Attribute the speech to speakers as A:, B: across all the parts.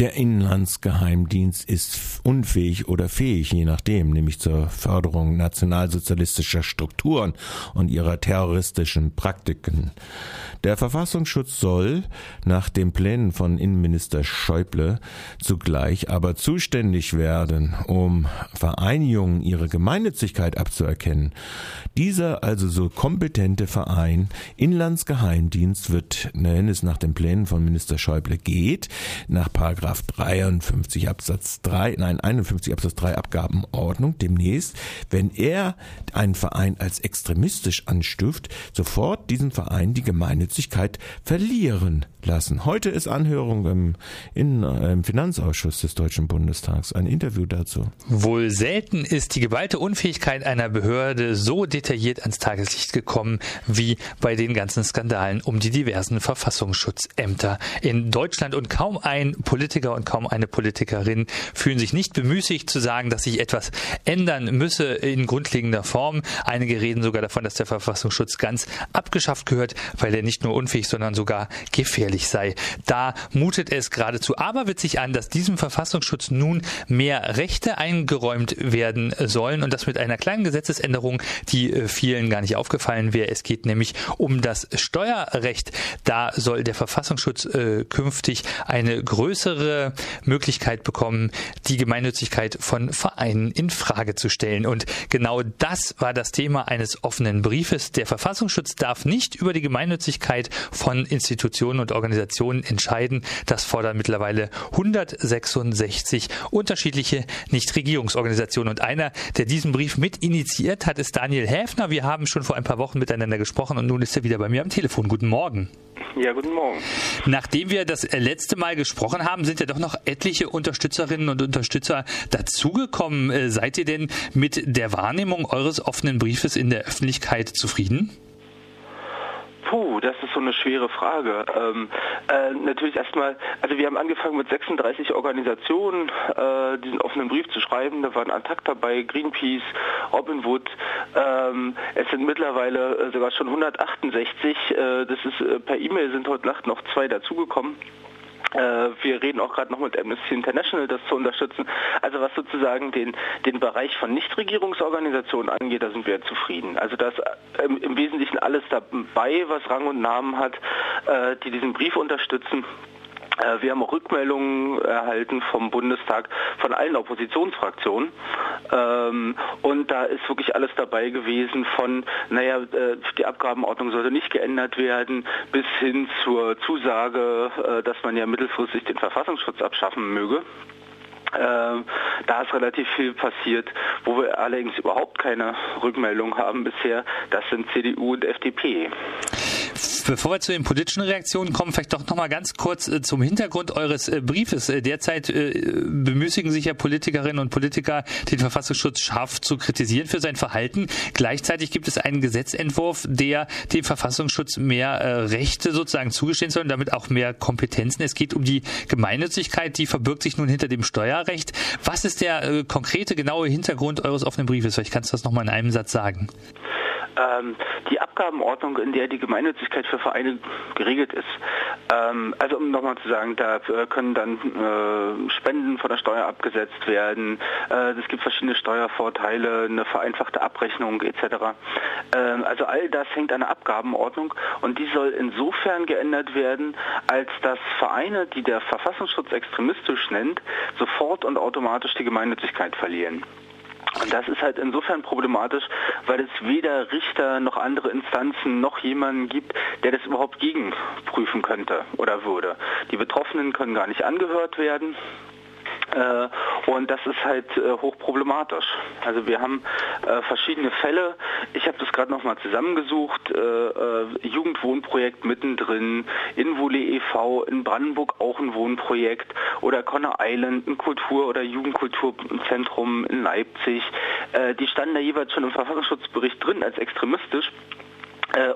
A: Der Inlandsgeheimdienst ist unfähig oder fähig, je nachdem, nämlich zur Förderung nationalsozialistischer Strukturen und ihrer terroristischen Praktiken. Der Verfassungsschutz soll nach den Plänen von Innenminister Schäuble zugleich aber zuständig werden, um Vereinigungen ihre Gemeinnützigkeit abzuerkennen. Dieser also so kompetente Verein Inlandsgeheimdienst wird, wenn es nach den Plänen von Minister Schäuble geht, nach Paragraph Paragraph 53 Absatz 3, nein, 51 Absatz 3 Abgabenordnung demnächst, wenn er einen Verein als extremistisch anstuft, sofort diesen Verein die Gemeinnützigkeit verlieren lassen. Heute ist Anhörung im, in, äh, im Finanzausschuss des Deutschen Bundestags. Ein Interview dazu.
B: Wohl selten ist die geballte Unfähigkeit einer Behörde so detailliert ans Tageslicht gekommen wie bei den ganzen Skandalen um die diversen Verfassungsschutzämter in Deutschland und kaum ein Politiker und kaum eine Politikerin fühlen sich nicht bemüßigt zu sagen, dass sich etwas ändern müsse in grundlegender Form. Einige reden sogar davon, dass der Verfassungsschutz ganz abgeschafft gehört, weil er nicht nur unfähig, sondern sogar gefährlich gefährlich sei. Da mutet es geradezu aberwitzig an, dass diesem Verfassungsschutz nun mehr Rechte eingeräumt werden sollen und das mit einer kleinen Gesetzesänderung, die äh, vielen gar nicht aufgefallen wäre. Es geht nämlich um das Steuerrecht. Da soll der Verfassungsschutz äh, künftig eine größere Möglichkeit bekommen, die Gemeinnützigkeit von Vereinen in Frage zu stellen. Und genau das war das Thema eines offenen Briefes. Der Verfassungsschutz darf nicht über die Gemeinnützigkeit von Institutionen und Organisationen entscheiden. Das fordern mittlerweile 166 unterschiedliche Nichtregierungsorganisationen. Und einer, der diesen Brief mit initiiert hat, ist Daniel Häfner. Wir haben schon vor ein paar Wochen miteinander gesprochen und nun ist er wieder bei mir am Telefon. Guten Morgen.
C: Ja, guten Morgen.
B: Nachdem wir das letzte Mal gesprochen haben, sind ja doch noch etliche Unterstützerinnen und Unterstützer dazugekommen. Äh, seid ihr denn mit der Wahrnehmung eures offenen Briefes in der Öffentlichkeit zufrieden?
C: Puh, das ist so eine schwere Frage. Ähm, äh, natürlich erstmal, also wir haben angefangen mit 36 Organisationen äh, diesen offenen Brief zu schreiben. Da waren Attac dabei, Greenpeace, Robinwood. Ähm, es sind mittlerweile äh, sogar schon 168. Äh, das ist äh, per E-Mail sind heute Nacht noch zwei dazugekommen. Äh, wir reden auch gerade noch mit Amnesty International, das zu unterstützen. Also was sozusagen den, den Bereich von Nichtregierungsorganisationen angeht, da sind wir zufrieden. Also da ist im, im Wesentlichen alles dabei, was Rang und Namen hat, äh, die diesen Brief unterstützen. Äh, wir haben auch Rückmeldungen erhalten vom Bundestag von allen Oppositionsfraktionen. Ähm, und da ist wirklich alles dabei gewesen von, naja, äh, die Abgabenordnung sollte nicht geändert werden, bis hin zur Zusage, äh, dass man ja mittelfristig den Verfassungsschutz abschaffen möge. Ähm, da ist relativ viel passiert. Wo wir allerdings überhaupt keine Rückmeldung haben bisher, das sind CDU und FDP.
B: Bevor wir zu den politischen Reaktionen kommen, vielleicht doch noch mal ganz kurz äh, zum Hintergrund eures äh, Briefes. Äh, derzeit bemüßigen sich ja Politikerinnen und Politiker, den Verfassungsschutz scharf zu kritisieren für sein Verhalten. Gleichzeitig gibt es einen Gesetzentwurf, der dem Verfassungsschutz mehr Rechte sozusagen zugestehen soll und damit auch mehr Kompetenzen. Es geht um die Gemeinnützigkeit, die verbirgt sich nun hinter dem Steuerrecht. Was ist der konkrete, genaue Hintergrund eures offenen Briefes? Vielleicht kannst du das noch mal in einem Satz sagen.
C: Ähm, die Abgabenordnung, in der die Gemeinnützigkeit für Vereine geregelt ist. Ähm, also um nochmal zu sagen, da äh, können dann äh, Spenden von der Steuer abgesetzt werden. Äh, es gibt verschiedene Steuervorteile, eine vereinfachte Abrechnung etc. Ähm, also all das hängt an der Abgabenordnung und die soll insofern geändert werden, als dass Vereine, die der Verfassungsschutz extremistisch nennt, sofort und automatisch die Gemeinnützigkeit verlieren. Und das ist halt insofern problematisch, weil es weder Richter noch andere Instanzen noch jemanden gibt, der das überhaupt gegenprüfen könnte oder würde. Die Betroffenen können gar nicht angehört werden. Äh, und das ist halt äh, hochproblematisch. Also wir haben äh, verschiedene Fälle. Ich habe das gerade nochmal zusammengesucht. Jugendwohnprojekt mittendrin, Invole e.V. in Brandenburg auch ein Wohnprojekt oder Conner Island, ein Kultur- oder Jugendkulturzentrum in Leipzig. die standen da jeweils schon im Verfassungsschutzbericht drin als extremistisch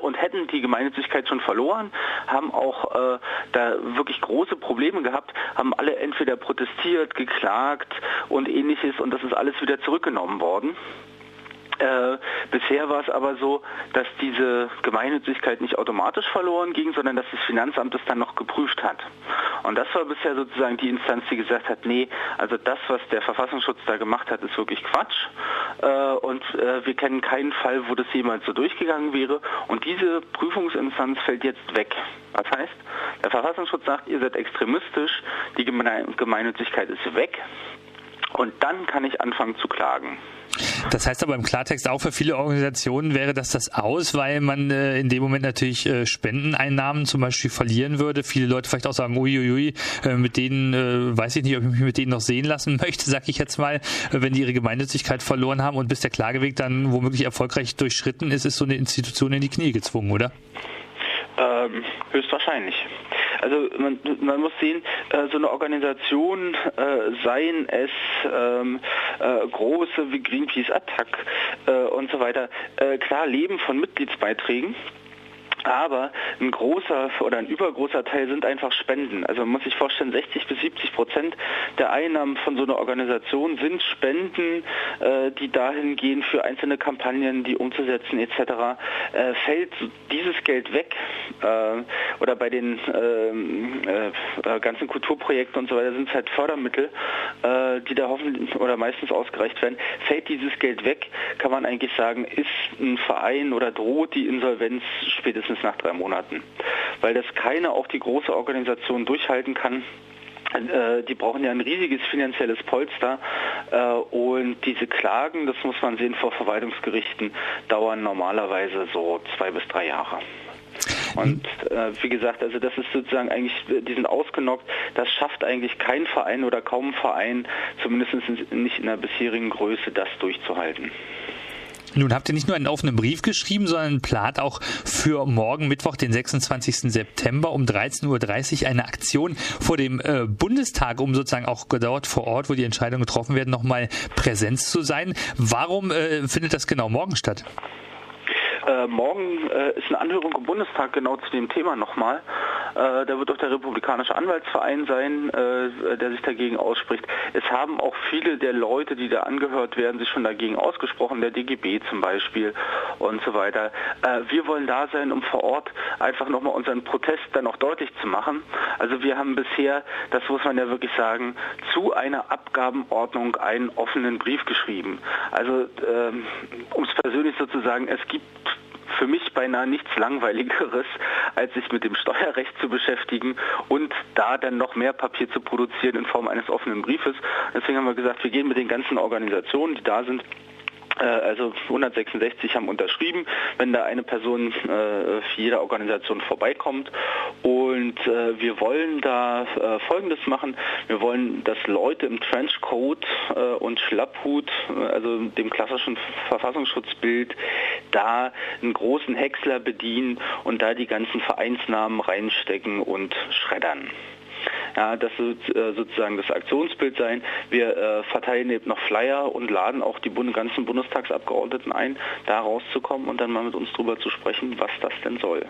C: und hätten die Gemeinnützigkeit schon verloren, haben auch äh, da wirklich große Probleme gehabt, haben alle entweder protestiert, geklagt und ähnliches und das ist alles wieder zurückgenommen worden. Äh, bisher war es aber so, dass diese Gemeinnützigkeit nicht automatisch verloren ging, sondern dass das Finanzamt es dann noch geprüft hat. Und das war bisher sozusagen die Instanz, die gesagt hat, nee, also das, was der Verfassungsschutz da gemacht hat, ist wirklich Quatsch. Äh, und äh, wir kennen keinen Fall, wo das jemals so durchgegangen wäre. Und diese Prüfungsinstanz fällt jetzt weg. Was heißt, der Verfassungsschutz sagt, ihr seid extremistisch, die Gemeinnützigkeit ist weg. Und dann kann ich anfangen zu klagen.
B: Das heißt aber im Klartext auch für viele Organisationen wäre das das aus, weil man äh, in dem Moment natürlich äh, Spendeneinnahmen zum Beispiel verlieren würde. Viele Leute vielleicht auch sagen, uiuiui, äh, mit denen äh, weiß ich nicht, ob ich mich mit denen noch sehen lassen möchte, sag ich jetzt mal, äh, wenn die ihre Gemeinnützigkeit verloren haben und bis der Klageweg dann womöglich erfolgreich durchschritten ist, ist so eine Institution in die Knie gezwungen, oder?
C: Ähm, höchstwahrscheinlich. Also man, man muss sehen, äh, so eine Organisation, äh, seien es ähm, äh, große wie Greenpeace Attack äh, und so weiter, äh, klar leben von Mitgliedsbeiträgen. Aber ein großer oder ein übergroßer Teil sind einfach Spenden. Also man muss sich vorstellen, 60 bis 70 Prozent der Einnahmen von so einer Organisation sind Spenden, äh, die dahin gehen für einzelne Kampagnen, die umzusetzen etc. Äh, fällt dieses Geld weg äh, oder bei den ähm, äh, ganzen Kulturprojekten und so weiter sind es halt Fördermittel, äh, die da hoffentlich oder meistens ausgereicht werden. Fällt dieses Geld weg, kann man eigentlich sagen, ist ein Verein oder droht die Insolvenz spätestens spätestens nach drei Monaten. Weil das keine, auch die große Organisation durchhalten kann. Äh, die brauchen ja ein riesiges finanzielles Polster äh, und diese Klagen, das muss man sehen vor Verwaltungsgerichten, dauern normalerweise so zwei bis drei Jahre. Und äh, wie gesagt, also das ist sozusagen eigentlich, die sind ausgenockt. Das schafft eigentlich kein Verein oder kaum ein Verein, zumindest nicht in der bisherigen Größe, das durchzuhalten.
B: Nun habt ihr nicht nur einen offenen Brief geschrieben, sondern plant auch für morgen Mittwoch, den 26. September um 13.30 Uhr eine Aktion vor dem äh, Bundestag, um sozusagen auch dort vor Ort, wo die Entscheidungen getroffen werden, nochmal Präsenz zu sein. Warum äh, findet das genau morgen statt?
C: Äh, morgen äh, ist eine Anhörung im Bundestag genau zu dem Thema nochmal. Äh, da wird auch der Republikanische Anwaltsverein sein, äh, der sich dagegen ausspricht. Es haben auch viele der Leute, die da angehört werden, sich schon dagegen ausgesprochen, der DGB zum Beispiel und so weiter. Äh, wir wollen da sein, um vor Ort einfach nochmal unseren Protest dann auch deutlich zu machen. Also wir haben bisher, das muss man ja wirklich sagen, zu einer Abgabenordnung einen offenen Brief geschrieben. Also ähm, um es persönlich sozusagen, es gibt für mich beinahe nichts Langweiligeres, als sich mit dem Steuerrecht zu beschäftigen und da dann noch mehr Papier zu produzieren in Form eines offenen Briefes. Deswegen haben wir gesagt, wir gehen mit den ganzen Organisationen, die da sind, also 166 haben unterschrieben, wenn da eine Person äh, für jede Organisation vorbeikommt. Und äh, wir wollen da äh, Folgendes machen. Wir wollen, dass Leute im Trenchcoat äh, und Schlapphut, äh, also dem klassischen Verfassungsschutzbild, da einen großen Häcksler bedienen und da die ganzen Vereinsnamen reinstecken und schreddern. Ja, das wird äh, sozusagen das Aktionsbild sein. Wir äh, verteilen eben noch Flyer und laden auch die ganzen Bundestagsabgeordneten ein, da rauszukommen und dann mal mit uns darüber zu sprechen, was das denn soll.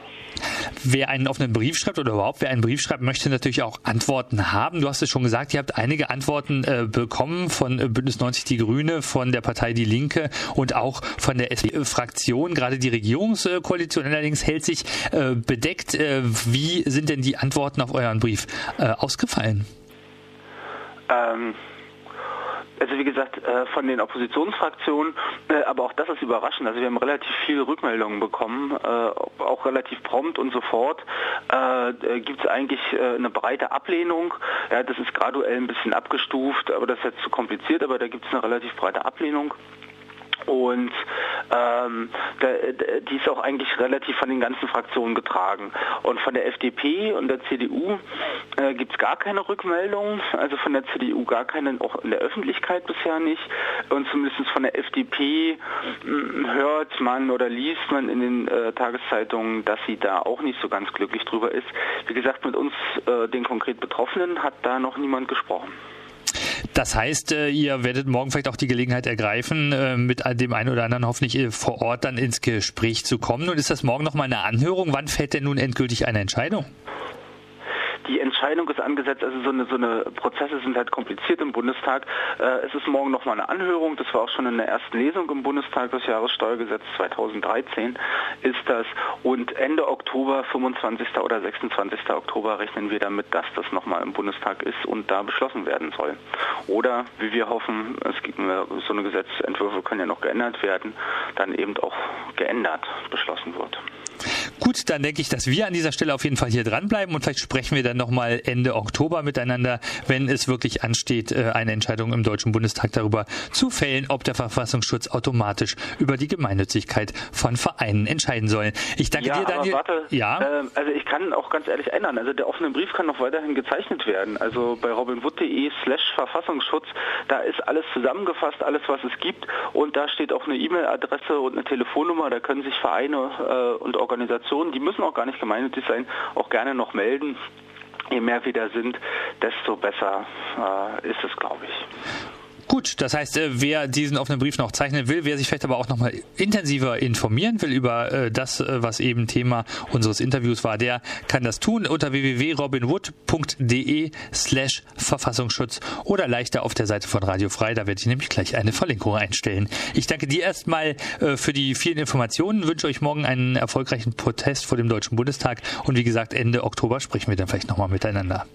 B: Wer einen offenen Brief schreibt oder überhaupt wer einen Brief schreibt, möchte natürlich auch Antworten haben. Du hast es schon gesagt, ihr habt einige Antworten äh, bekommen von äh, Bündnis 90 Die Grüne, von der Partei Die Linke und auch von der SPD-Fraktion. Gerade die Regierungskoalition allerdings hält sich äh, bedeckt. Äh, wie sind denn die Antworten auf euren Brief äh, ausgefallen?
C: Ähm also wie gesagt, äh, von den Oppositionsfraktionen, äh, aber auch das ist überraschend. Also wir haben relativ viele Rückmeldungen bekommen, äh, auch relativ prompt und sofort gibt es eigentlich eine breite Ablehnung. Ja, das ist graduell ein bisschen abgestuft, aber das ist jetzt zu kompliziert, aber da gibt es eine relativ breite Ablehnung. Und ähm, die ist auch eigentlich relativ von den ganzen Fraktionen getragen. Und von der FDP und der CDU äh, gibt es gar keine Rückmeldungen, also von der CDU gar keine, auch in der Öffentlichkeit bisher nicht. Und zumindest von der FDP hm, hört man oder liest man in den äh, Tageszeitungen, dass sie da auch nicht so ganz glücklich drüber ist. Wie gesagt, mit uns, äh, den konkret Betroffenen, hat da noch niemand gesprochen.
B: Das heißt, äh, ihr werdet morgen vielleicht auch die Gelegenheit ergreifen, äh, mit dem einen oder anderen hoffentlich äh, vor Ort dann ins Gespräch zu kommen. Und ist das morgen nochmal eine Anhörung? Wann fällt denn nun endgültig eine Entscheidung?
C: Die Entscheidung ist angesetzt, also so eine, so eine Prozesse sind halt kompliziert im Bundestag. Äh, es ist morgen nochmal eine Anhörung, das war auch schon in der ersten Lesung im Bundestag, das Jahressteuergesetz 2013 ist das. Und Ende Oktober, 25. oder 26. Oktober rechnen wir damit, dass das nochmal im Bundestag ist und da beschlossen werden soll. Oder, wie wir hoffen, es gibt so eine Gesetzentwürfe können ja noch geändert werden, dann eben auch geändert beschlossen wird.
B: Gut, dann denke ich, dass wir an dieser Stelle auf jeden Fall hier dranbleiben und vielleicht sprechen wir dann nochmal Ende Oktober miteinander, wenn es wirklich ansteht, äh, eine Entscheidung im Deutschen Bundestag darüber zu fällen, ob der Verfassungsschutz automatisch über die Gemeinnützigkeit von Vereinen entscheiden soll. Ich danke
C: ja,
B: dir, Daniel.
C: Aber warte, ja, äh, also ich kann auch ganz ehrlich ändern. Also der offene Brief kann noch weiterhin gezeichnet werden. Also bei robinwood.de slash Verfassungsschutz, da ist alles zusammengefasst, alles was es gibt und da steht auch eine E-Mail-Adresse und eine Telefonnummer. Da können sich Vereine äh, und Organisationen, die müssen auch gar nicht gemeinnützig sein, auch gerne noch melden. Je mehr wir da sind, desto besser äh, ist es, glaube ich.
B: Gut, das heißt, äh, wer diesen offenen Brief noch zeichnen will, wer sich vielleicht aber auch nochmal intensiver informieren will über äh, das, äh, was eben Thema unseres Interviews war, der kann das tun unter www.robinwood.de slash Verfassungsschutz oder leichter auf der Seite von Radio Frei. Da werde ich nämlich gleich eine Verlinkung einstellen. Ich danke dir erstmal für die vielen Informationen, wünsche euch morgen einen erfolgreichen Protest vor dem Deutschen Bundestag und wie gesagt, Ende Oktober sprechen wir dann vielleicht nochmal miteinander.